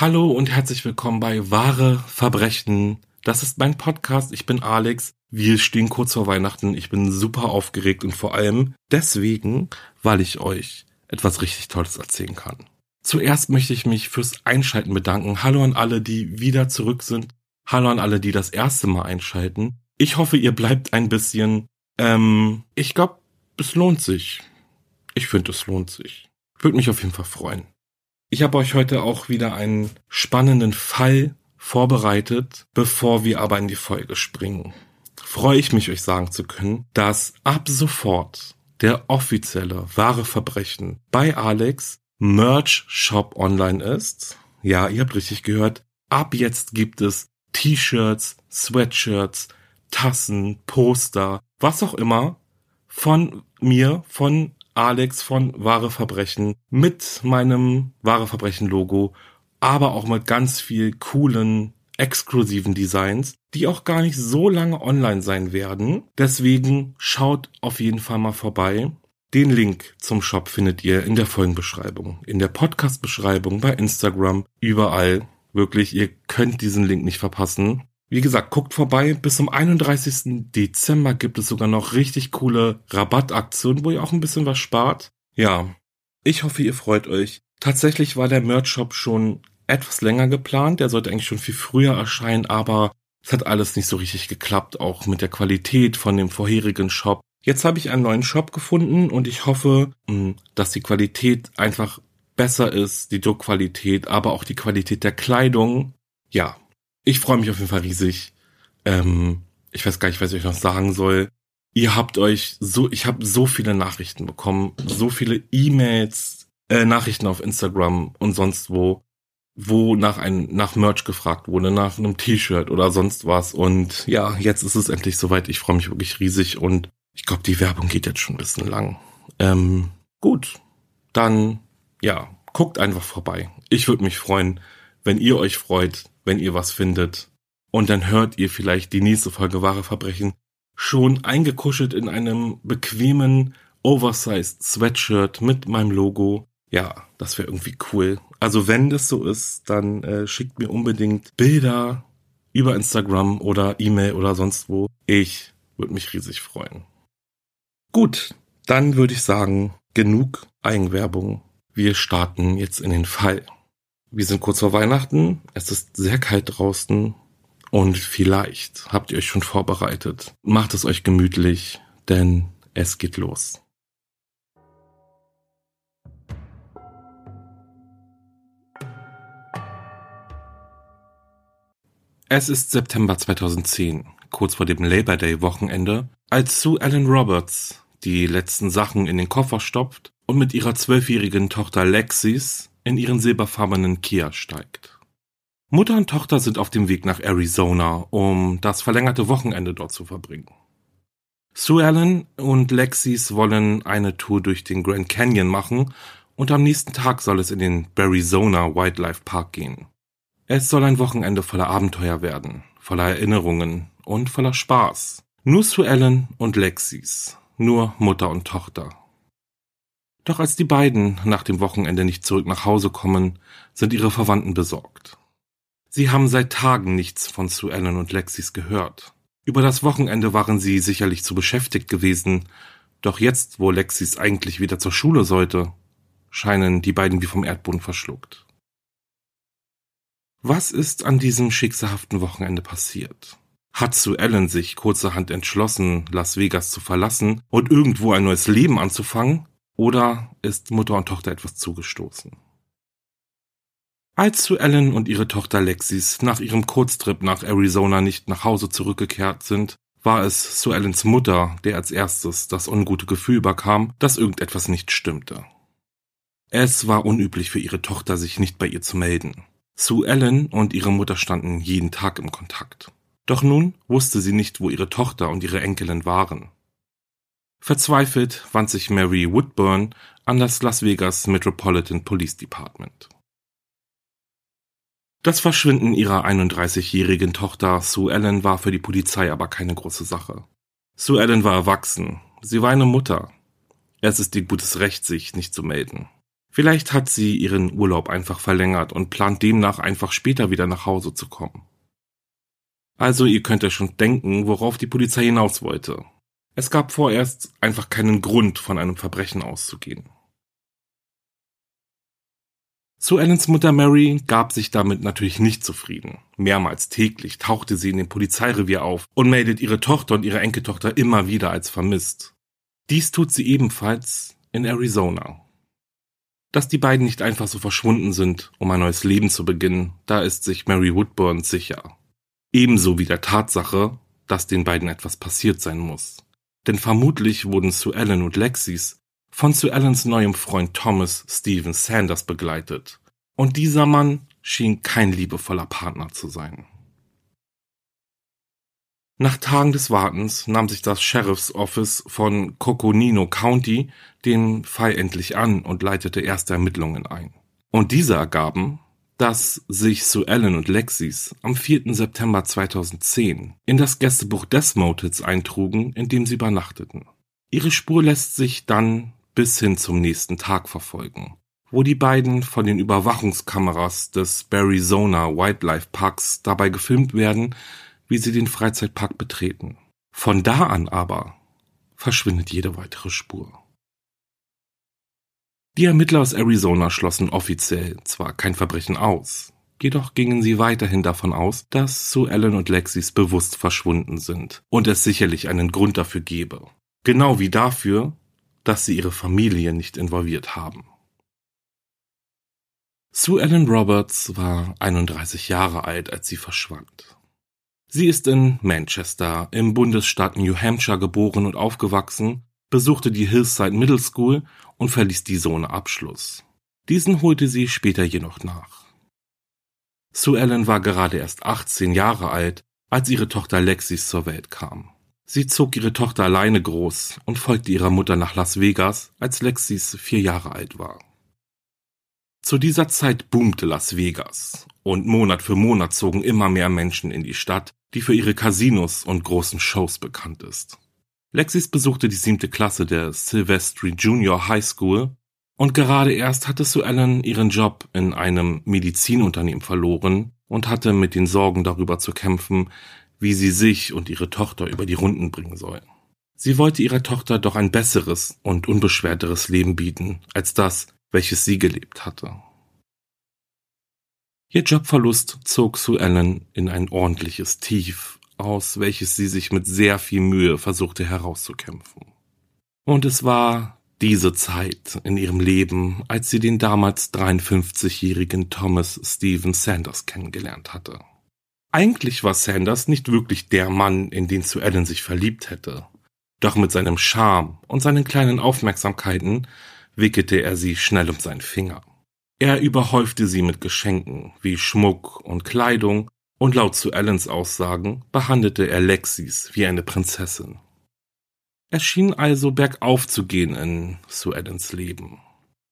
Hallo und herzlich willkommen bei Wahre Verbrechen. Das ist mein Podcast. Ich bin Alex. Wir stehen kurz vor Weihnachten. Ich bin super aufgeregt und vor allem deswegen, weil ich euch etwas richtig Tolles erzählen kann. Zuerst möchte ich mich fürs Einschalten bedanken. Hallo an alle, die wieder zurück sind. Hallo an alle, die das erste Mal einschalten. Ich hoffe, ihr bleibt ein bisschen. Ähm, ich glaube, es lohnt sich. Ich finde, es lohnt sich. Würde mich auf jeden Fall freuen. Ich habe euch heute auch wieder einen spannenden Fall vorbereitet, bevor wir aber in die Folge springen. Freue ich mich, euch sagen zu können, dass ab sofort der offizielle wahre Verbrechen bei Alex Merch Shop online ist. Ja, ihr habt richtig gehört. Ab jetzt gibt es T-Shirts, Sweatshirts, Tassen, Poster, was auch immer von mir, von Alex von Wahre Verbrechen mit meinem Wahre Verbrechen Logo, aber auch mit ganz viel coolen, exklusiven Designs, die auch gar nicht so lange online sein werden. Deswegen schaut auf jeden Fall mal vorbei. Den Link zum Shop findet ihr in der Folgenbeschreibung, in der Podcast-Beschreibung, bei Instagram, überall. Wirklich, ihr könnt diesen Link nicht verpassen. Wie gesagt, guckt vorbei. Bis zum 31. Dezember gibt es sogar noch richtig coole Rabattaktionen, wo ihr auch ein bisschen was spart. Ja, ich hoffe, ihr freut euch. Tatsächlich war der Merch-Shop schon etwas länger geplant. Der sollte eigentlich schon viel früher erscheinen, aber es hat alles nicht so richtig geklappt, auch mit der Qualität von dem vorherigen Shop. Jetzt habe ich einen neuen Shop gefunden und ich hoffe, hm, dass die Qualität einfach besser ist, die Druckqualität, aber auch die Qualität der Kleidung. Ja, ich freue mich auf jeden Fall riesig. Ähm, ich weiß gar nicht, was ich euch noch sagen soll. Ihr habt euch so, ich habe so viele Nachrichten bekommen, so viele E-Mails, äh, Nachrichten auf Instagram und sonst wo, wo nach ein, nach Merch gefragt wurde, nach einem T-Shirt oder sonst was. Und ja, jetzt ist es endlich soweit. Ich freue mich wirklich riesig und ich glaube, die Werbung geht jetzt schon ein bisschen lang. Ähm, gut, dann ja, guckt einfach vorbei. Ich würde mich freuen, wenn ihr euch freut, wenn ihr was findet. Und dann hört ihr vielleicht die nächste Folge Wahre Verbrechen schon eingekuschelt in einem bequemen, oversized Sweatshirt mit meinem Logo. Ja, das wäre irgendwie cool. Also wenn das so ist, dann äh, schickt mir unbedingt Bilder über Instagram oder E-Mail oder sonst wo. Ich würde mich riesig freuen. Gut, dann würde ich sagen, genug Eigenwerbung. Wir starten jetzt in den Fall. Wir sind kurz vor Weihnachten, es ist sehr kalt draußen und vielleicht habt ihr euch schon vorbereitet. Macht es euch gemütlich, denn es geht los. Es ist September 2010, kurz vor dem Labor Day Wochenende, als Sue Ellen Roberts die letzten Sachen in den Koffer stopft und mit ihrer zwölfjährigen Tochter Lexis in ihren silberfarbenen Kia steigt. Mutter und Tochter sind auf dem Weg nach Arizona, um das verlängerte Wochenende dort zu verbringen. Sue Ellen und Lexis wollen eine Tour durch den Grand Canyon machen und am nächsten Tag soll es in den Arizona Wildlife Park gehen. Es soll ein Wochenende voller Abenteuer werden, voller Erinnerungen und voller Spaß. Nur Sue Ellen und Lexis nur Mutter und Tochter. Doch als die beiden nach dem Wochenende nicht zurück nach Hause kommen, sind ihre Verwandten besorgt. Sie haben seit Tagen nichts von Sue Ellen und Lexis gehört. Über das Wochenende waren sie sicherlich zu beschäftigt gewesen, doch jetzt, wo Lexis eigentlich wieder zur Schule sollte, scheinen die beiden wie vom Erdboden verschluckt. Was ist an diesem schicksalhaften Wochenende passiert? Hat Sue Ellen sich kurzerhand entschlossen, Las Vegas zu verlassen und irgendwo ein neues Leben anzufangen? Oder ist Mutter und Tochter etwas zugestoßen? Als Sue Ellen und ihre Tochter Lexis nach ihrem Kurztrip nach Arizona nicht nach Hause zurückgekehrt sind, war es Sue Ellens Mutter, der als erstes das ungute Gefühl überkam, dass irgendetwas nicht stimmte. Es war unüblich für ihre Tochter, sich nicht bei ihr zu melden. Sue Ellen und ihre Mutter standen jeden Tag im Kontakt. Doch nun wusste sie nicht, wo ihre Tochter und ihre Enkelin waren. Verzweifelt wand sich Mary Woodburn an das Las Vegas Metropolitan Police Department. Das Verschwinden ihrer 31-jährigen Tochter Sue Ellen war für die Polizei aber keine große Sache. Sue Ellen war erwachsen, sie war eine Mutter. Es ist ihr gutes Recht, sich nicht zu melden. Vielleicht hat sie ihren Urlaub einfach verlängert und plant demnach einfach später wieder nach Hause zu kommen. Also ihr könnt ja schon denken, worauf die Polizei hinaus wollte. Es gab vorerst einfach keinen Grund, von einem Verbrechen auszugehen. Sue Ellens Mutter Mary gab sich damit natürlich nicht zufrieden. Mehrmals täglich tauchte sie in dem Polizeirevier auf und meldet ihre Tochter und ihre Enkeltochter immer wieder als vermisst. Dies tut sie ebenfalls in Arizona. Dass die beiden nicht einfach so verschwunden sind, um ein neues Leben zu beginnen, da ist sich Mary Woodburn sicher. Ebenso wie der Tatsache, dass den beiden etwas passiert sein muss. Denn vermutlich wurden Sue Ellen und Lexis von Sue Ellens neuem Freund Thomas Stephen Sanders begleitet. Und dieser Mann schien kein liebevoller Partner zu sein. Nach Tagen des Wartens nahm sich das Sheriff's Office von Coconino County den Fall endlich an und leitete erste Ermittlungen ein. Und diese ergaben, dass sich Sue Ellen und Lexis am 4. September 2010 in das Gästebuch des Motels eintrugen, in dem sie übernachteten. Ihre Spur lässt sich dann bis hin zum nächsten Tag verfolgen, wo die beiden von den Überwachungskameras des Arizona Wildlife Parks dabei gefilmt werden, wie sie den Freizeitpark betreten. Von da an aber verschwindet jede weitere Spur. Die Ermittler aus Arizona schlossen offiziell zwar kein Verbrechen aus, jedoch gingen sie weiterhin davon aus, dass Sue Ellen und Lexis bewusst verschwunden sind und es sicherlich einen Grund dafür gebe. Genau wie dafür, dass sie ihre Familie nicht involviert haben. Sue Ellen Roberts war 31 Jahre alt, als sie verschwand. Sie ist in Manchester im Bundesstaat New Hampshire geboren und aufgewachsen, besuchte die Hillside Middle School und verließ diese ohne Abschluss. Diesen holte sie später jedoch nach. Sue Ellen war gerade erst 18 Jahre alt, als ihre Tochter Lexis zur Welt kam. Sie zog ihre Tochter alleine groß und folgte ihrer Mutter nach Las Vegas, als Lexis vier Jahre alt war. Zu dieser Zeit boomte Las Vegas und Monat für Monat zogen immer mehr Menschen in die Stadt, die für ihre Casinos und großen Shows bekannt ist. Lexis besuchte die siebte Klasse der Silvestri Junior High School und gerade erst hatte Sue Ellen ihren Job in einem Medizinunternehmen verloren und hatte mit den Sorgen darüber zu kämpfen, wie sie sich und ihre Tochter über die Runden bringen soll. Sie wollte ihrer Tochter doch ein besseres und unbeschwerteres Leben bieten als das, welches sie gelebt hatte. Ihr Jobverlust zog Sue Ellen in ein ordentliches Tief, aus welches sie sich mit sehr viel Mühe versuchte herauszukämpfen. Und es war diese Zeit in ihrem Leben, als sie den damals 53-jährigen Thomas Stephen Sanders kennengelernt hatte. Eigentlich war Sanders nicht wirklich der Mann, in den Sue Ellen sich verliebt hätte. Doch mit seinem Charme und seinen kleinen Aufmerksamkeiten wickelte er sie schnell um seinen Finger. Er überhäufte sie mit Geschenken wie Schmuck und Kleidung und laut zu Allens Aussagen behandelte er Lexis wie eine Prinzessin. Es schien also bergauf zu gehen in Sue Allens Leben.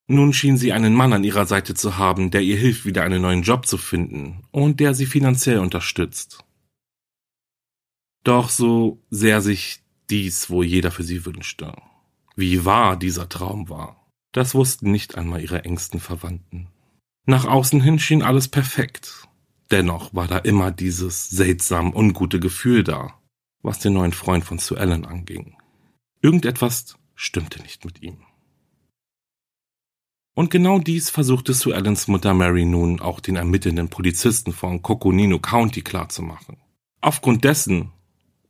Nun schien sie einen Mann an ihrer Seite zu haben, der ihr hilft, wieder einen neuen Job zu finden und der sie finanziell unterstützt. Doch so sehr sich dies wohl jeder für sie wünschte. Wie wahr dieser Traum war, das wussten nicht einmal ihre engsten Verwandten. Nach außen hin schien alles perfekt. Dennoch war da immer dieses seltsam ungute Gefühl da, was den neuen Freund von Sue Ellen anging. Irgendetwas stimmte nicht mit ihm. Und genau dies versuchte Sue Allens Mutter Mary nun auch den ermittelnden Polizisten von Coconino County klarzumachen. Aufgrund dessen,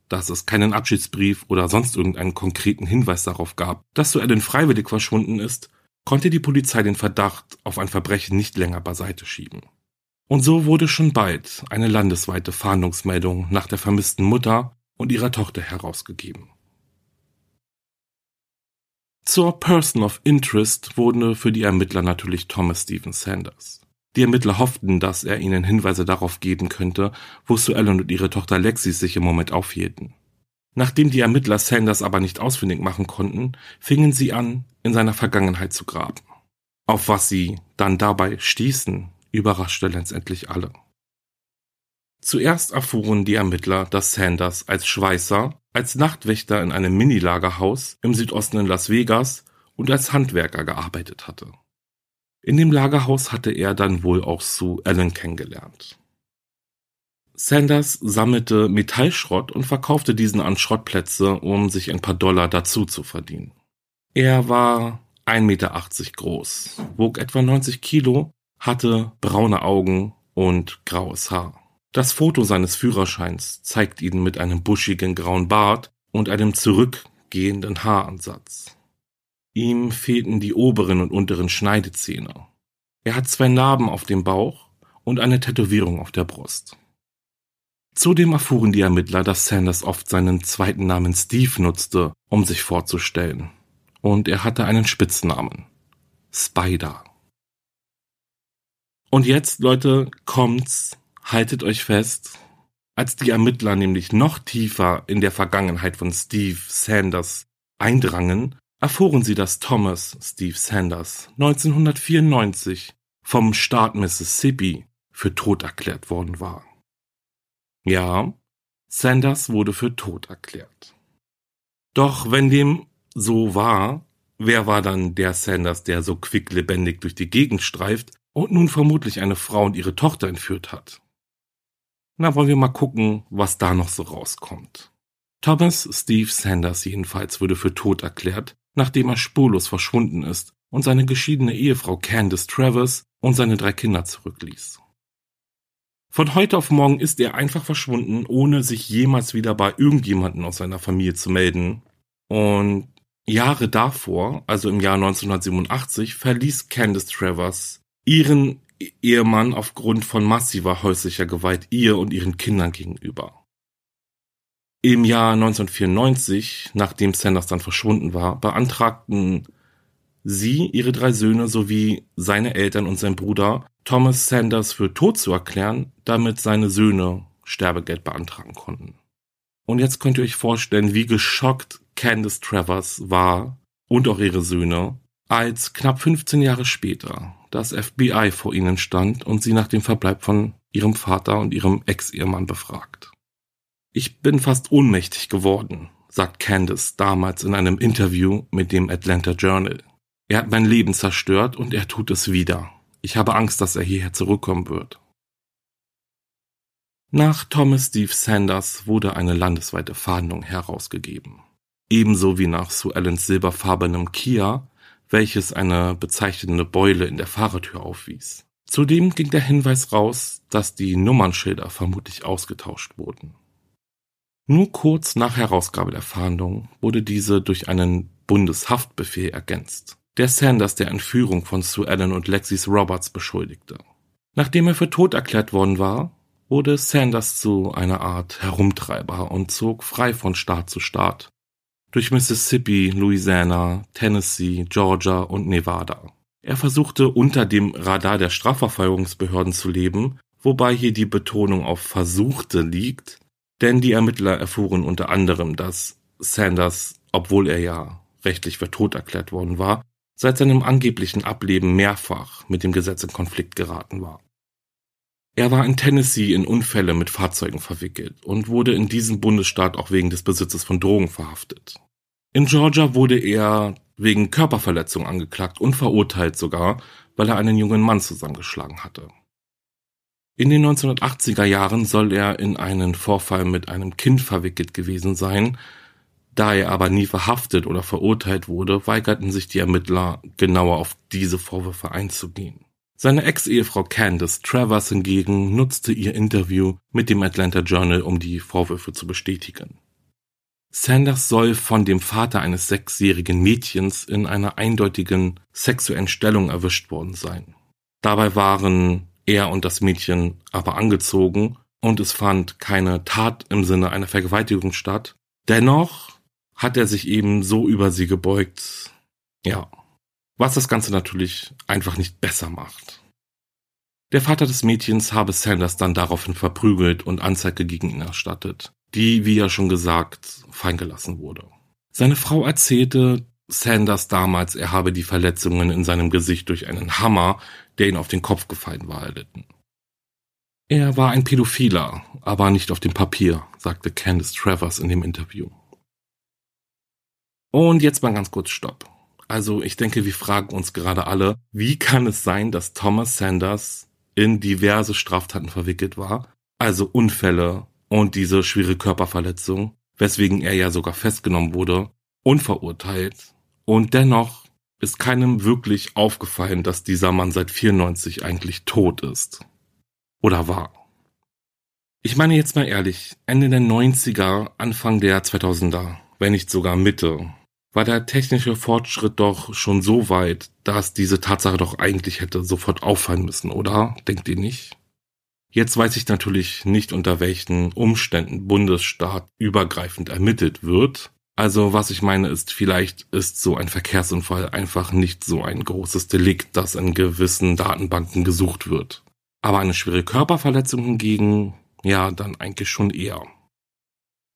dass es keinen Abschiedsbrief oder sonst irgendeinen konkreten Hinweis darauf gab, dass Sue Ellen freiwillig verschwunden ist, konnte die Polizei den Verdacht auf ein Verbrechen nicht länger beiseite schieben. Und so wurde schon bald eine landesweite Fahndungsmeldung nach der vermissten Mutter und ihrer Tochter herausgegeben. Zur Person of Interest wurde für die Ermittler natürlich Thomas Stephen Sanders. Die Ermittler hofften, dass er ihnen Hinweise darauf geben könnte, wo Sue Ellen und ihre Tochter Lexi sich im Moment aufhielten. Nachdem die Ermittler Sanders aber nicht ausfindig machen konnten, fingen sie an, in seiner Vergangenheit zu graben. Auf was sie dann dabei stießen, überraschte letztendlich alle. Zuerst erfuhren die Ermittler, dass Sanders als Schweißer, als Nachtwächter in einem Minilagerhaus im Südosten in Las Vegas und als Handwerker gearbeitet hatte. In dem Lagerhaus hatte er dann wohl auch Sue Allen kennengelernt. Sanders sammelte Metallschrott und verkaufte diesen an Schrottplätze, um sich ein paar Dollar dazu zu verdienen. Er war 1,80 Meter groß, wog etwa 90 Kilo, hatte braune Augen und graues Haar. Das Foto seines Führerscheins zeigt ihn mit einem buschigen grauen Bart und einem zurückgehenden Haaransatz. Ihm fehlten die oberen und unteren Schneidezähne. Er hat zwei Narben auf dem Bauch und eine Tätowierung auf der Brust. Zudem erfuhren die Ermittler, dass Sanders oft seinen zweiten Namen Steve nutzte, um sich vorzustellen. Und er hatte einen Spitznamen. Spider. Und jetzt, Leute, kommt's, haltet euch fest, als die Ermittler nämlich noch tiefer in der Vergangenheit von Steve Sanders eindrangen, erfuhren sie, dass Thomas Steve Sanders 1994 vom Staat Mississippi für tot erklärt worden war. Ja, Sanders wurde für tot erklärt. Doch wenn dem so war, wer war dann der Sanders, der so quicklebendig durch die Gegend streift und nun vermutlich eine Frau und ihre Tochter entführt hat? Na, wollen wir mal gucken, was da noch so rauskommt. Thomas Steve Sanders jedenfalls wurde für tot erklärt, nachdem er spurlos verschwunden ist und seine geschiedene Ehefrau Candice Travers und seine drei Kinder zurückließ. Von heute auf morgen ist er einfach verschwunden, ohne sich jemals wieder bei irgendjemanden aus seiner Familie zu melden. Und Jahre davor, also im Jahr 1987, verließ Candice Travers ihren Ehemann aufgrund von massiver häuslicher Gewalt ihr und ihren Kindern gegenüber. Im Jahr 1994, nachdem Sanders dann verschwunden war, beantragten sie, ihre drei Söhne sowie seine Eltern und sein Bruder Thomas Sanders für tot zu erklären, damit seine Söhne Sterbegeld beantragen konnten. Und jetzt könnt ihr euch vorstellen, wie geschockt Candice Travers war und auch ihre Söhne, als knapp 15 Jahre später das FBI vor ihnen stand und sie nach dem Verbleib von ihrem Vater und ihrem Ex-Ehemann befragt. Ich bin fast ohnmächtig geworden, sagt Candace damals in einem Interview mit dem Atlanta Journal. Er hat mein Leben zerstört und er tut es wieder. Ich habe Angst, dass er hierher zurückkommen wird. Nach Thomas Steve Sanders wurde eine landesweite Fahndung herausgegeben. Ebenso wie nach Sue Allens silberfarbenem Kia welches eine bezeichnende Beule in der Fahrertür aufwies. Zudem ging der Hinweis raus, dass die Nummernschilder vermutlich ausgetauscht wurden. Nur kurz nach Herausgabe der Fahndung wurde diese durch einen Bundeshaftbefehl ergänzt, der Sanders der Entführung von Sue Allen und Lexis Roberts beschuldigte. Nachdem er für tot erklärt worden war, wurde Sanders zu einer Art Herumtreiber und zog frei von Staat zu Staat, durch Mississippi, Louisiana, Tennessee, Georgia und Nevada. Er versuchte unter dem Radar der Strafverfolgungsbehörden zu leben, wobei hier die Betonung auf versuchte liegt, denn die Ermittler erfuhren unter anderem, dass Sanders, obwohl er ja rechtlich für tot erklärt worden war, seit seinem angeblichen Ableben mehrfach mit dem Gesetz in Konflikt geraten war. Er war in Tennessee in Unfälle mit Fahrzeugen verwickelt und wurde in diesem Bundesstaat auch wegen des Besitzes von Drogen verhaftet. In Georgia wurde er wegen Körperverletzung angeklagt und verurteilt sogar, weil er einen jungen Mann zusammengeschlagen hatte. In den 1980er Jahren soll er in einen Vorfall mit einem Kind verwickelt gewesen sein. Da er aber nie verhaftet oder verurteilt wurde, weigerten sich die Ermittler, genauer auf diese Vorwürfe einzugehen. Seine Ex-Ehefrau Candace Travers hingegen nutzte ihr Interview mit dem Atlanta Journal, um die Vorwürfe zu bestätigen. Sanders soll von dem Vater eines sechsjährigen Mädchens in einer eindeutigen sexuellen Stellung erwischt worden sein. Dabei waren er und das Mädchen aber angezogen und es fand keine Tat im Sinne einer Vergewaltigung statt. Dennoch hat er sich eben so über sie gebeugt. Ja. Was das Ganze natürlich einfach nicht besser macht. Der Vater des Mädchens habe Sanders dann daraufhin verprügelt und Anzeige gegen ihn erstattet, die, wie ja schon gesagt, feingelassen wurde. Seine Frau erzählte Sanders damals, er habe die Verletzungen in seinem Gesicht durch einen Hammer der ihn auf den Kopf gefallen war, erlitten. Er war ein Pädophiler, aber nicht auf dem Papier, sagte Candice Travers in dem Interview. Und jetzt mal ganz kurz Stopp. Also ich denke, wir fragen uns gerade alle, wie kann es sein, dass Thomas Sanders in diverse Straftaten verwickelt war, also Unfälle und diese schwere Körperverletzung, weswegen er ja sogar festgenommen wurde, unverurteilt und dennoch ist keinem wirklich aufgefallen, dass dieser Mann seit 94 eigentlich tot ist. Oder war. Ich meine jetzt mal ehrlich, Ende der 90er, Anfang der 2000er, wenn nicht sogar Mitte, war der technische Fortschritt doch schon so weit, dass diese Tatsache doch eigentlich hätte sofort auffallen müssen, oder? Denkt ihr nicht? Jetzt weiß ich natürlich nicht, unter welchen Umständen Bundesstaat übergreifend ermittelt wird, also was ich meine ist, vielleicht ist so ein Verkehrsunfall einfach nicht so ein großes Delikt, das in gewissen Datenbanken gesucht wird. Aber eine schwere Körperverletzung hingegen, ja, dann eigentlich schon eher.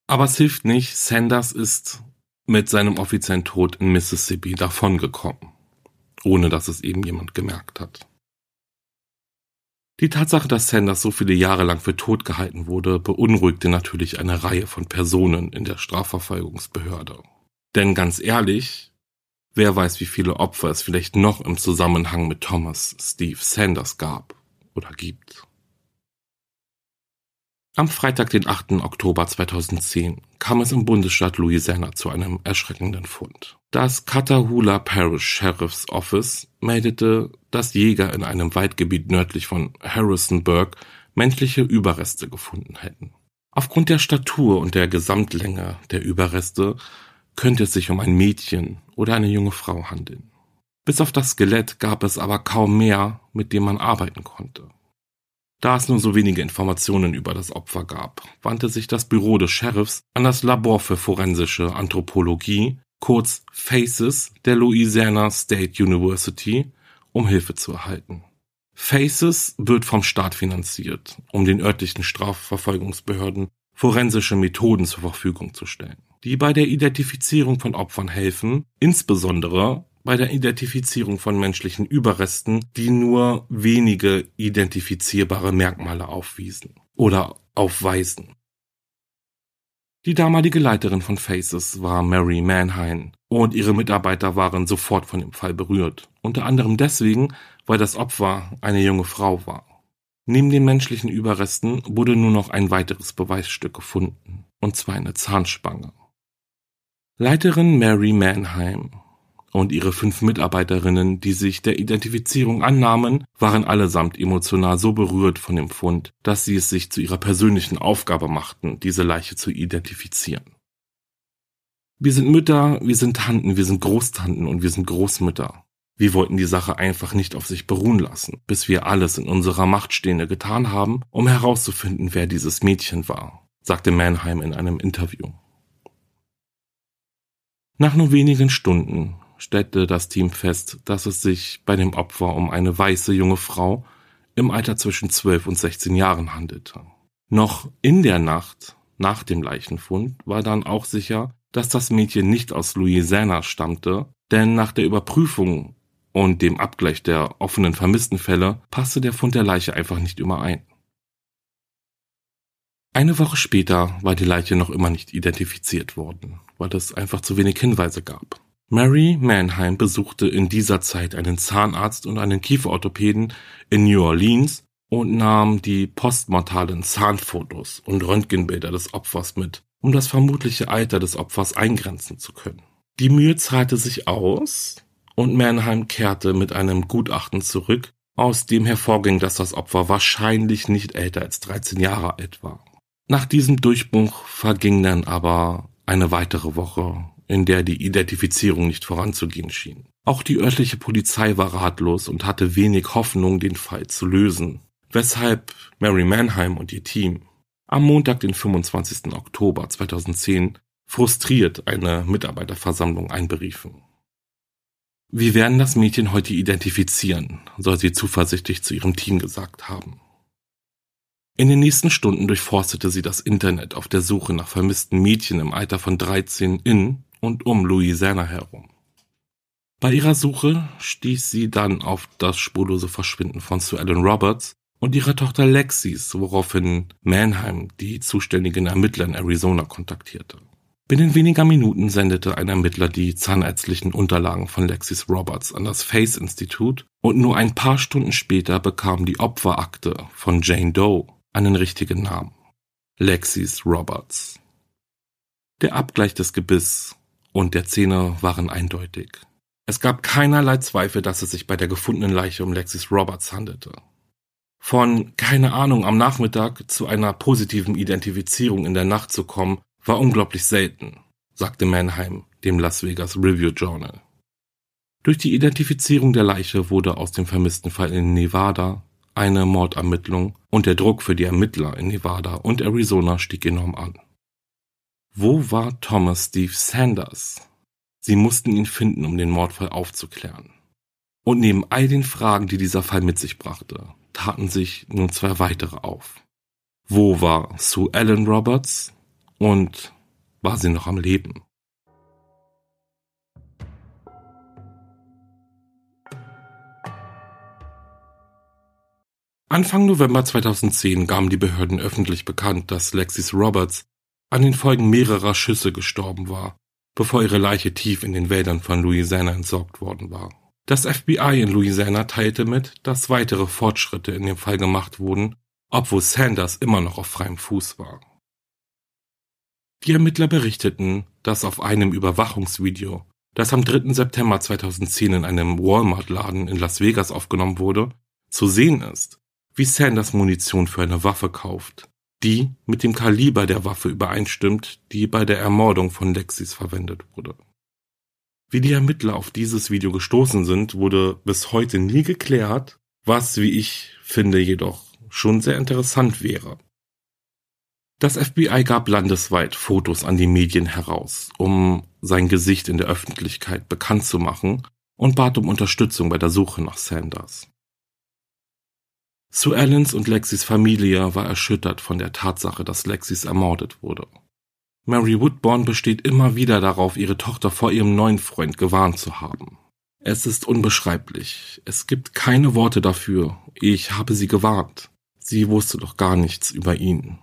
Aber es hilft nicht, Sanders ist mit seinem offiziellen Tod in Mississippi davongekommen, ohne dass es eben jemand gemerkt hat. Die Tatsache, dass Sanders so viele Jahre lang für tot gehalten wurde, beunruhigte natürlich eine Reihe von Personen in der Strafverfolgungsbehörde. Denn ganz ehrlich, wer weiß, wie viele Opfer es vielleicht noch im Zusammenhang mit Thomas Steve Sanders gab oder gibt. Am Freitag, den 8. Oktober 2010, kam es im Bundesstaat Louisiana zu einem erschreckenden Fund. Das Catahoula Parish Sheriff's Office meldete, dass Jäger in einem Waldgebiet nördlich von Harrisonburg menschliche Überreste gefunden hätten. Aufgrund der Statur und der Gesamtlänge der Überreste könnte es sich um ein Mädchen oder eine junge Frau handeln. Bis auf das Skelett gab es aber kaum mehr, mit dem man arbeiten konnte. Da es nur so wenige Informationen über das Opfer gab, wandte sich das Büro des Sheriffs an das Labor für forensische Anthropologie, kurz FACES, der Louisiana State University, um Hilfe zu erhalten. FACES wird vom Staat finanziert, um den örtlichen Strafverfolgungsbehörden forensische Methoden zur Verfügung zu stellen, die bei der Identifizierung von Opfern helfen, insbesondere bei der Identifizierung von menschlichen Überresten, die nur wenige identifizierbare Merkmale aufwiesen oder aufweisen. Die damalige Leiterin von Faces war Mary Manheim und ihre Mitarbeiter waren sofort von dem Fall berührt, unter anderem deswegen, weil das Opfer eine junge Frau war. Neben den menschlichen Überresten wurde nur noch ein weiteres Beweisstück gefunden, und zwar eine Zahnspange. Leiterin Mary Manheim und ihre fünf Mitarbeiterinnen, die sich der Identifizierung annahmen, waren allesamt emotional so berührt von dem Fund, dass sie es sich zu ihrer persönlichen Aufgabe machten, diese Leiche zu identifizieren. Wir sind Mütter, wir sind Tanten, wir sind Großtanten und wir sind Großmütter. Wir wollten die Sache einfach nicht auf sich beruhen lassen, bis wir alles in unserer Macht Stehende getan haben, um herauszufinden, wer dieses Mädchen war, sagte Mannheim in einem Interview. Nach nur wenigen Stunden stellte das Team fest, dass es sich bei dem Opfer um eine weiße junge Frau im Alter zwischen 12 und 16 Jahren handelte. Noch in der Nacht nach dem Leichenfund war dann auch sicher, dass das Mädchen nicht aus Louisiana stammte, denn nach der Überprüfung und dem Abgleich der offenen Vermisstenfälle passte der Fund der Leiche einfach nicht überein. Eine Woche später war die Leiche noch immer nicht identifiziert worden, weil es einfach zu wenig Hinweise gab. Mary Mannheim besuchte in dieser Zeit einen Zahnarzt und einen Kieferorthopäden in New Orleans und nahm die postmortalen Zahnfotos und Röntgenbilder des Opfers mit, um das vermutliche Alter des Opfers eingrenzen zu können. Die Mühe zahlte sich aus und Mannheim kehrte mit einem Gutachten zurück, aus dem hervorging, dass das Opfer wahrscheinlich nicht älter als 13 Jahre alt war. Nach diesem Durchbruch verging dann aber eine weitere Woche, in der die Identifizierung nicht voranzugehen schien. Auch die örtliche Polizei war ratlos und hatte wenig Hoffnung, den Fall zu lösen weshalb Mary Mannheim und ihr Team am Montag, den 25. Oktober 2010, frustriert eine Mitarbeiterversammlung einberiefen. Wir werden das Mädchen heute identifizieren, soll sie zuversichtlich zu ihrem Team gesagt haben. In den nächsten Stunden durchforstete sie das Internet auf der Suche nach vermissten Mädchen im Alter von 13 in und um Louisiana herum. Bei ihrer Suche stieß sie dann auf das spurlose Verschwinden von Sue Ellen Roberts und ihrer Tochter Lexis, woraufhin Mannheim die zuständigen Ermittler in Arizona kontaktierte. Binnen weniger Minuten sendete ein Ermittler die zahnärztlichen Unterlagen von Lexis Roberts an das Face Institut und nur ein paar Stunden später bekam die Opferakte von Jane Doe einen richtigen Namen. Lexis Roberts. Der Abgleich des Gebiss und der Zähne waren eindeutig. Es gab keinerlei Zweifel, dass es sich bei der gefundenen Leiche um Lexis Roberts handelte. Von keine Ahnung am Nachmittag zu einer positiven Identifizierung in der Nacht zu kommen, war unglaublich selten, sagte Mannheim dem Las Vegas Review Journal. Durch die Identifizierung der Leiche wurde aus dem vermissten Fall in Nevada eine Mordermittlung und der Druck für die Ermittler in Nevada und Arizona stieg enorm an. Wo war Thomas Steve Sanders? Sie mussten ihn finden, um den Mordfall aufzuklären. Und neben all den Fragen, die dieser Fall mit sich brachte, taten sich nun zwei weitere auf. Wo war Sue Ellen Roberts und war sie noch am Leben? Anfang November 2010 gaben die Behörden öffentlich bekannt, dass Lexis Roberts an den Folgen mehrerer Schüsse gestorben war, bevor ihre Leiche tief in den Wäldern von Louisiana entsorgt worden war. Das FBI in Louisiana teilte mit, dass weitere Fortschritte in dem Fall gemacht wurden, obwohl Sanders immer noch auf freiem Fuß war. Die Ermittler berichteten, dass auf einem Überwachungsvideo, das am 3. September 2010 in einem Walmart-Laden in Las Vegas aufgenommen wurde, zu sehen ist, wie Sanders Munition für eine Waffe kauft, die mit dem Kaliber der Waffe übereinstimmt, die bei der Ermordung von Lexis verwendet wurde. Wie die Ermittler auf dieses Video gestoßen sind, wurde bis heute nie geklärt, was, wie ich finde, jedoch schon sehr interessant wäre. Das FBI gab landesweit Fotos an die Medien heraus, um sein Gesicht in der Öffentlichkeit bekannt zu machen und bat um Unterstützung bei der Suche nach Sanders. Sue Allens und Lexis Familie war erschüttert von der Tatsache, dass Lexis ermordet wurde. Mary Woodbourne besteht immer wieder darauf, ihre Tochter vor ihrem neuen Freund gewarnt zu haben. Es ist unbeschreiblich. Es gibt keine Worte dafür. Ich habe sie gewarnt. Sie wusste doch gar nichts über ihn.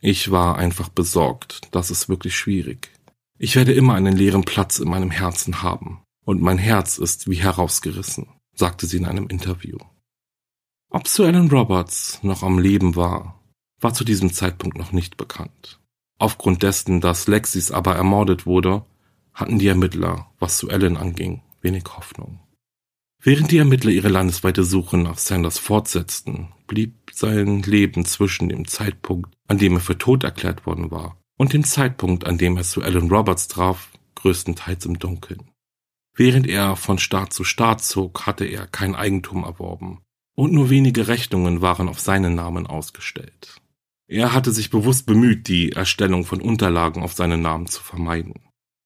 Ich war einfach besorgt. Das ist wirklich schwierig. Ich werde immer einen leeren Platz in meinem Herzen haben. Und mein Herz ist wie herausgerissen, sagte sie in einem Interview. Ob Sue Ellen Roberts noch am Leben war, war zu diesem Zeitpunkt noch nicht bekannt. Aufgrund dessen, dass Lexis aber ermordet wurde, hatten die Ermittler, was zu Ellen anging, wenig Hoffnung. Während die Ermittler ihre landesweite Suche nach Sanders fortsetzten, blieb sein Leben zwischen dem Zeitpunkt, an dem er für tot erklärt worden war, und dem Zeitpunkt, an dem er zu Alan Roberts traf, größtenteils im Dunkeln. Während er von Staat zu Staat zog, hatte er kein Eigentum erworben, und nur wenige Rechnungen waren auf seinen Namen ausgestellt. Er hatte sich bewusst bemüht, die Erstellung von Unterlagen auf seinen Namen zu vermeiden.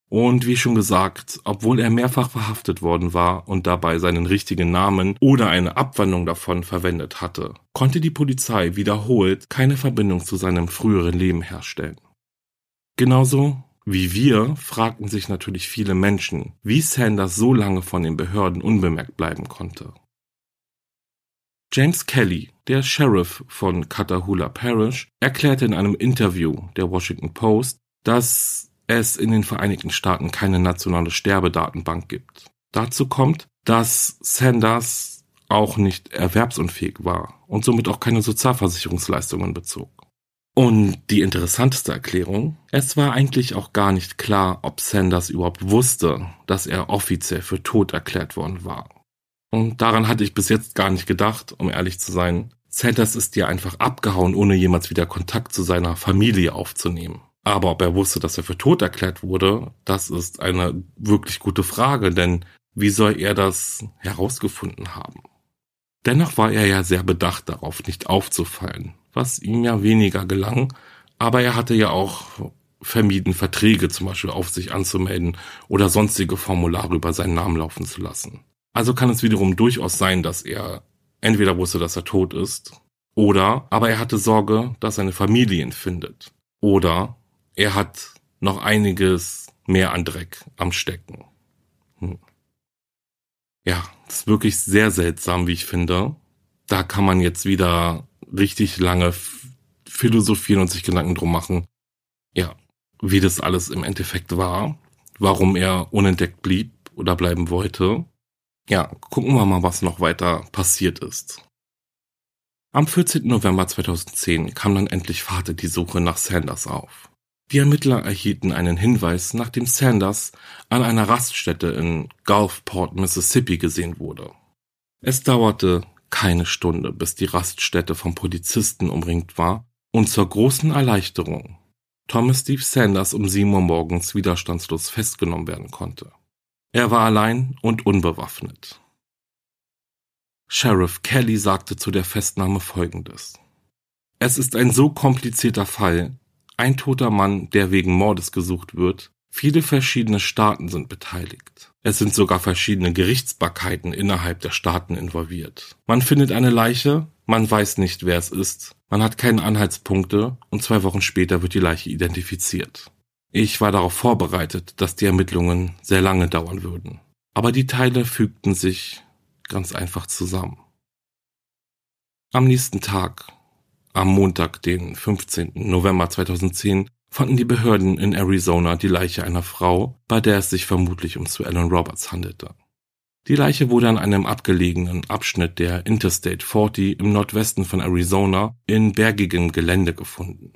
Und wie schon gesagt, obwohl er mehrfach verhaftet worden war und dabei seinen richtigen Namen oder eine Abwandlung davon verwendet hatte, konnte die Polizei wiederholt keine Verbindung zu seinem früheren Leben herstellen. Genauso wie wir fragten sich natürlich viele Menschen, wie Sanders so lange von den Behörden unbemerkt bleiben konnte. James Kelly, der Sheriff von Catahoula Parish, erklärte in einem Interview der Washington Post, dass es in den Vereinigten Staaten keine nationale Sterbedatenbank gibt. Dazu kommt, dass Sanders auch nicht erwerbsunfähig war und somit auch keine Sozialversicherungsleistungen bezog. Und die interessanteste Erklärung, es war eigentlich auch gar nicht klar, ob Sanders überhaupt wusste, dass er offiziell für tot erklärt worden war. Und daran hatte ich bis jetzt gar nicht gedacht, um ehrlich zu sein. Sanders ist ja einfach abgehauen, ohne jemals wieder Kontakt zu seiner Familie aufzunehmen. Aber ob er wusste, dass er für tot erklärt wurde, das ist eine wirklich gute Frage, denn wie soll er das herausgefunden haben? Dennoch war er ja sehr bedacht darauf, nicht aufzufallen, was ihm ja weniger gelang, aber er hatte ja auch vermieden, Verträge zum Beispiel auf sich anzumelden oder sonstige Formulare über seinen Namen laufen zu lassen. Also kann es wiederum durchaus sein, dass er entweder wusste, dass er tot ist, oder aber er hatte Sorge, dass seine Familie ihn findet. Oder er hat noch einiges mehr an Dreck am Stecken. Hm. Ja, das ist wirklich sehr seltsam, wie ich finde. Da kann man jetzt wieder richtig lange philosophieren und sich Gedanken drum machen. Ja, wie das alles im Endeffekt war, warum er unentdeckt blieb oder bleiben wollte. Ja, gucken wir mal, was noch weiter passiert ist. Am 14. November 2010 kam dann endlich Vater die Suche nach Sanders auf. Die Ermittler erhielten einen Hinweis, nachdem Sanders an einer Raststätte in Gulfport, Mississippi gesehen wurde. Es dauerte keine Stunde, bis die Raststätte vom Polizisten umringt war und zur großen Erleichterung Thomas Steve Sanders um sieben Uhr morgens widerstandslos festgenommen werden konnte. Er war allein und unbewaffnet. Sheriff Kelly sagte zu der Festnahme Folgendes. Es ist ein so komplizierter Fall, ein toter Mann, der wegen Mordes gesucht wird, viele verschiedene Staaten sind beteiligt. Es sind sogar verschiedene Gerichtsbarkeiten innerhalb der Staaten involviert. Man findet eine Leiche, man weiß nicht, wer es ist, man hat keine Anhaltspunkte und zwei Wochen später wird die Leiche identifiziert. Ich war darauf vorbereitet, dass die Ermittlungen sehr lange dauern würden. Aber die Teile fügten sich ganz einfach zusammen. Am nächsten Tag, am Montag, den 15. November 2010, fanden die Behörden in Arizona die Leiche einer Frau, bei der es sich vermutlich um Sue Ellen Roberts handelte. Die Leiche wurde an einem abgelegenen Abschnitt der Interstate 40 im Nordwesten von Arizona in bergigem Gelände gefunden.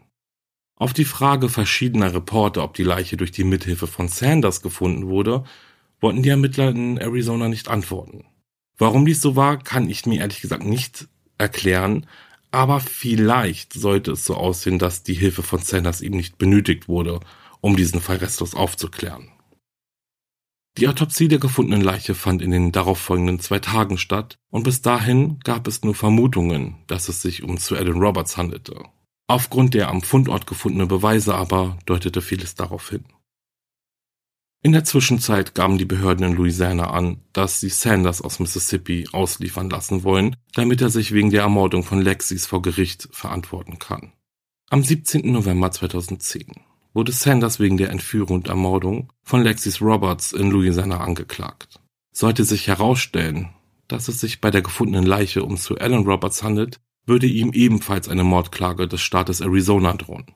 Auf die Frage verschiedener Reporter, ob die Leiche durch die Mithilfe von Sanders gefunden wurde, wollten die Ermittler in Arizona nicht antworten. Warum dies so war, kann ich mir ehrlich gesagt nicht erklären, aber vielleicht sollte es so aussehen, dass die Hilfe von Sanders eben nicht benötigt wurde, um diesen Fall restlos aufzuklären. Die Autopsie der gefundenen Leiche fand in den darauffolgenden zwei Tagen statt und bis dahin gab es nur Vermutungen, dass es sich um Sir Alan Roberts handelte. Aufgrund der am Fundort gefundenen Beweise aber deutete vieles darauf hin. In der Zwischenzeit gaben die Behörden in Louisiana an, dass sie Sanders aus Mississippi ausliefern lassen wollen, damit er sich wegen der Ermordung von Lexis vor Gericht verantworten kann. Am 17. November 2010 wurde Sanders wegen der Entführung und Ermordung von Lexis Roberts in Louisiana angeklagt. Sollte sich herausstellen, dass es sich bei der gefundenen Leiche um Sue Ellen Roberts handelt, würde ihm ebenfalls eine Mordklage des Staates Arizona drohen.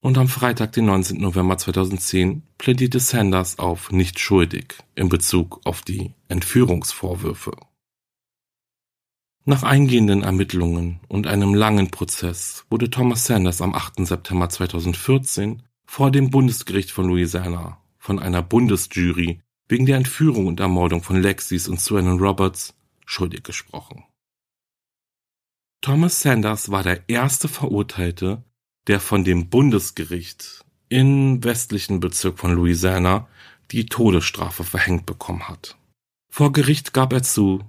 Und am Freitag, den 19. November 2010, plädierte Sanders auf nicht schuldig in Bezug auf die Entführungsvorwürfe. Nach eingehenden Ermittlungen und einem langen Prozess wurde Thomas Sanders am 8. September 2014 vor dem Bundesgericht von Louisiana von einer Bundesjury wegen der Entführung und Ermordung von Lexis und Susan Roberts schuldig gesprochen. Thomas Sanders war der erste Verurteilte, der von dem Bundesgericht im westlichen Bezirk von Louisiana die Todesstrafe verhängt bekommen hat. Vor Gericht gab er zu,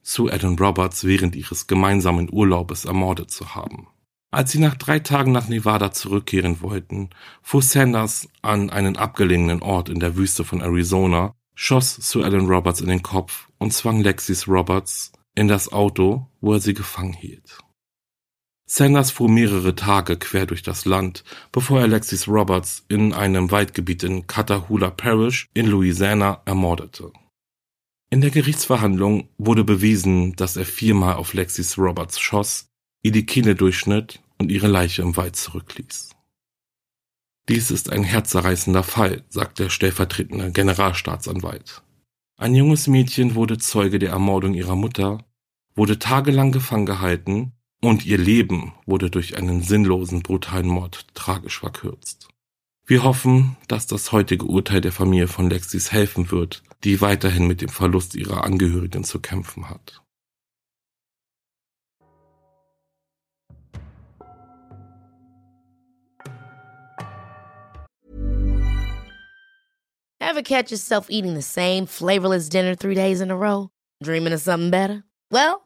Sue Adam Roberts während ihres gemeinsamen Urlaubes ermordet zu haben. Als sie nach drei Tagen nach Nevada zurückkehren wollten, fuhr Sanders an einen abgelegenen Ort in der Wüste von Arizona, schoss Sue Ellen Roberts in den Kopf und zwang Lexis Roberts in das Auto, wo er sie gefangen hielt. Sanders fuhr mehrere Tage quer durch das Land, bevor er Alexis Roberts in einem Waldgebiet in Catahoula Parish in Louisiana ermordete. In der Gerichtsverhandlung wurde bewiesen, dass er viermal auf Lexis Roberts schoss, ihr die Kehle durchschnitt und ihre Leiche im Wald zurückließ. Dies ist ein herzerreißender Fall, sagt der stellvertretende Generalstaatsanwalt. Ein junges Mädchen wurde Zeuge der Ermordung ihrer Mutter, wurde tagelang gefangen gehalten und ihr Leben wurde durch einen sinnlosen, brutalen Mord tragisch verkürzt. Wir hoffen, dass das heutige Urteil der Familie von Lexis helfen wird, die weiterhin mit dem Verlust ihrer Angehörigen zu kämpfen hat. Ever catch yourself eating the same flavorless dinner three days in a row? Dreaming of something better? Well,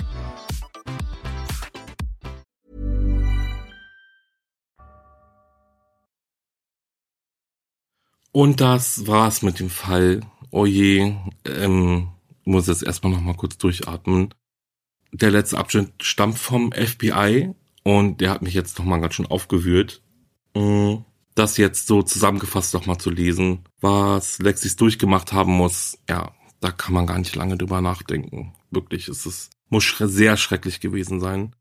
Und das war's mit dem Fall. Oh je, ähm, muss jetzt erstmal nochmal kurz durchatmen. Der letzte Abschnitt stammt vom FBI und der hat mich jetzt nochmal ganz schön aufgewühlt. Mm, das jetzt so zusammengefasst nochmal zu lesen, was Lexis durchgemacht haben muss, ja, da kann man gar nicht lange drüber nachdenken. Wirklich, es ist, muss sehr schrecklich gewesen sein.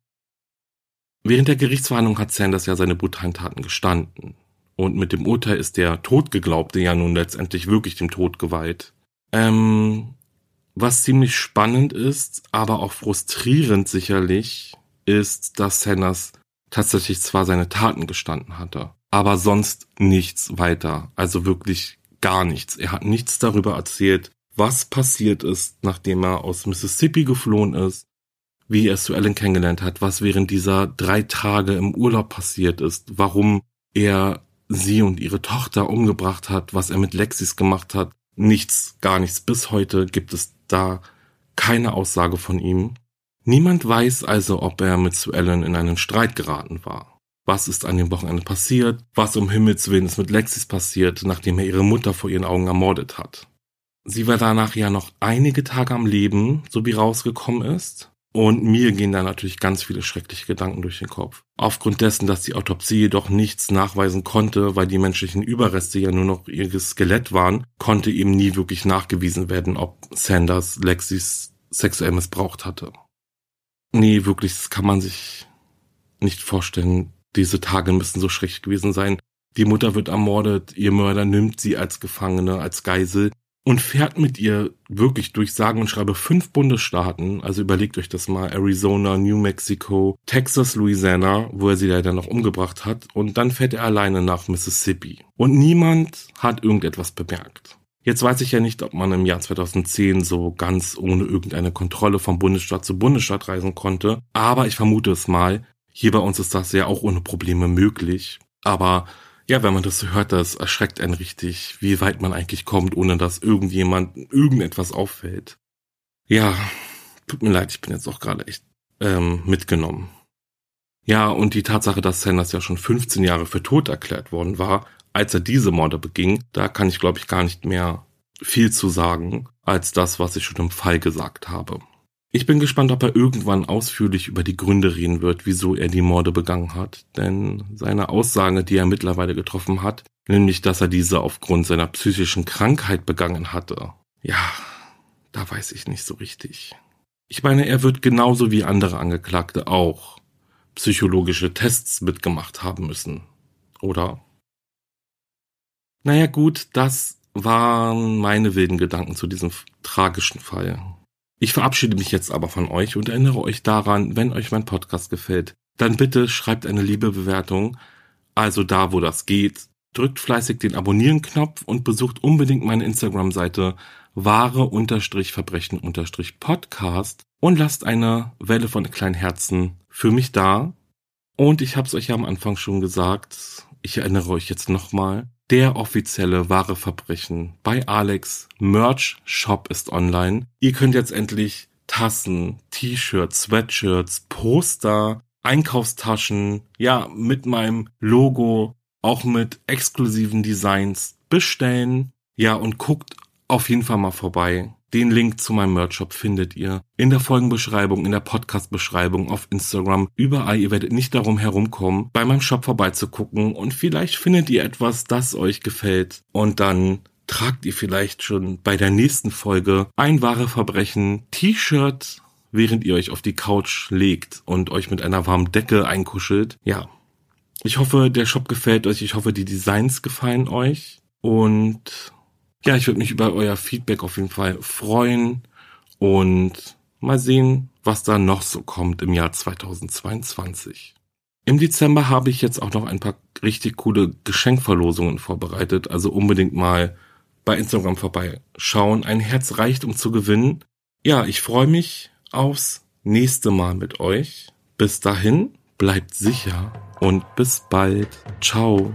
Während der Gerichtsverhandlung hat Sanders ja seine brutalen Taten gestanden. Und mit dem Urteil ist der Todgeglaubte ja nun letztendlich wirklich dem Tod geweiht. Ähm, was ziemlich spannend ist, aber auch frustrierend sicherlich, ist, dass Sanders tatsächlich zwar seine Taten gestanden hatte, aber sonst nichts weiter. Also wirklich gar nichts. Er hat nichts darüber erzählt, was passiert ist, nachdem er aus Mississippi geflohen ist, wie er Sue Ellen kennengelernt hat, was während dieser drei Tage im Urlaub passiert ist, warum er sie und ihre Tochter umgebracht hat, was er mit Lexis gemacht hat. Nichts, gar nichts. Bis heute gibt es da keine Aussage von ihm. Niemand weiß also, ob er mit Sue Ellen in einen Streit geraten war. Was ist an dem Wochenende passiert? Was um Himmels Willen ist mit Lexis passiert, nachdem er ihre Mutter vor ihren Augen ermordet hat? Sie war danach ja noch einige Tage am Leben, so wie rausgekommen ist. Und mir gehen da natürlich ganz viele schreckliche Gedanken durch den Kopf. Aufgrund dessen, dass die Autopsie jedoch nichts nachweisen konnte, weil die menschlichen Überreste ja nur noch ihr Skelett waren, konnte eben nie wirklich nachgewiesen werden, ob Sanders Lexis sexuell missbraucht hatte. Nee, wirklich, das kann man sich nicht vorstellen. Diese Tage müssen so schrecklich gewesen sein. Die Mutter wird ermordet, ihr Mörder nimmt sie als Gefangene, als Geisel und fährt mit ihr wirklich durch sagen und schreibe fünf Bundesstaaten. Also überlegt euch das mal. Arizona, New Mexico, Texas, Louisiana, wo er sie leider noch umgebracht hat. Und dann fährt er alleine nach Mississippi. Und niemand hat irgendetwas bemerkt. Jetzt weiß ich ja nicht, ob man im Jahr 2010 so ganz ohne irgendeine Kontrolle vom Bundesstaat zu Bundesstaat reisen konnte. Aber ich vermute es mal. Hier bei uns ist das ja auch ohne Probleme möglich. Aber ja, wenn man das so hört, das erschreckt einen richtig, wie weit man eigentlich kommt, ohne dass irgendjemand irgendetwas auffällt. Ja, tut mir leid, ich bin jetzt auch gerade echt ähm, mitgenommen. Ja, und die Tatsache, dass Sanders ja schon 15 Jahre für tot erklärt worden war, als er diese Morde beging, da kann ich, glaube ich, gar nicht mehr viel zu sagen, als das, was ich schon im Fall gesagt habe. Ich bin gespannt, ob er irgendwann ausführlich über die Gründe reden wird, wieso er die Morde begangen hat. Denn seine Aussage, die er mittlerweile getroffen hat, nämlich, dass er diese aufgrund seiner psychischen Krankheit begangen hatte, ja, da weiß ich nicht so richtig. Ich meine, er wird genauso wie andere Angeklagte auch psychologische Tests mitgemacht haben müssen. Oder? Naja gut, das waren meine wilden Gedanken zu diesem tragischen Fall. Ich verabschiede mich jetzt aber von euch und erinnere euch daran, wenn euch mein Podcast gefällt, dann bitte schreibt eine liebe Bewertung, also da, wo das geht. Drückt fleißig den Abonnieren-Knopf und besucht unbedingt meine Instagram-Seite wahre-verbrechen-podcast und lasst eine Welle von kleinen Herzen für mich da. Und ich habe es euch ja am Anfang schon gesagt, ich erinnere euch jetzt nochmal, der offizielle wahre Verbrechen bei Alex Merch Shop ist online. Ihr könnt jetzt endlich Tassen, T-Shirts, Sweatshirts, Poster, Einkaufstaschen, ja, mit meinem Logo, auch mit exklusiven Designs bestellen. Ja, und guckt auf jeden Fall mal vorbei. Den Link zu meinem Merchshop findet ihr in der Folgenbeschreibung, in der Podcast-Beschreibung, auf Instagram, überall. Ihr werdet nicht darum herumkommen, bei meinem Shop vorbeizugucken und vielleicht findet ihr etwas, das euch gefällt und dann tragt ihr vielleicht schon bei der nächsten Folge ein wahre Verbrechen T-Shirt, während ihr euch auf die Couch legt und euch mit einer warmen Decke einkuschelt. Ja. Ich hoffe, der Shop gefällt euch. Ich hoffe, die Designs gefallen euch. Und ja, ich würde mich über euer Feedback auf jeden Fall freuen und mal sehen, was da noch so kommt im Jahr 2022. Im Dezember habe ich jetzt auch noch ein paar richtig coole Geschenkverlosungen vorbereitet, also unbedingt mal bei Instagram vorbeischauen. Ein Herz reicht, um zu gewinnen. Ja, ich freue mich aufs nächste Mal mit euch. Bis dahin, bleibt sicher und bis bald. Ciao.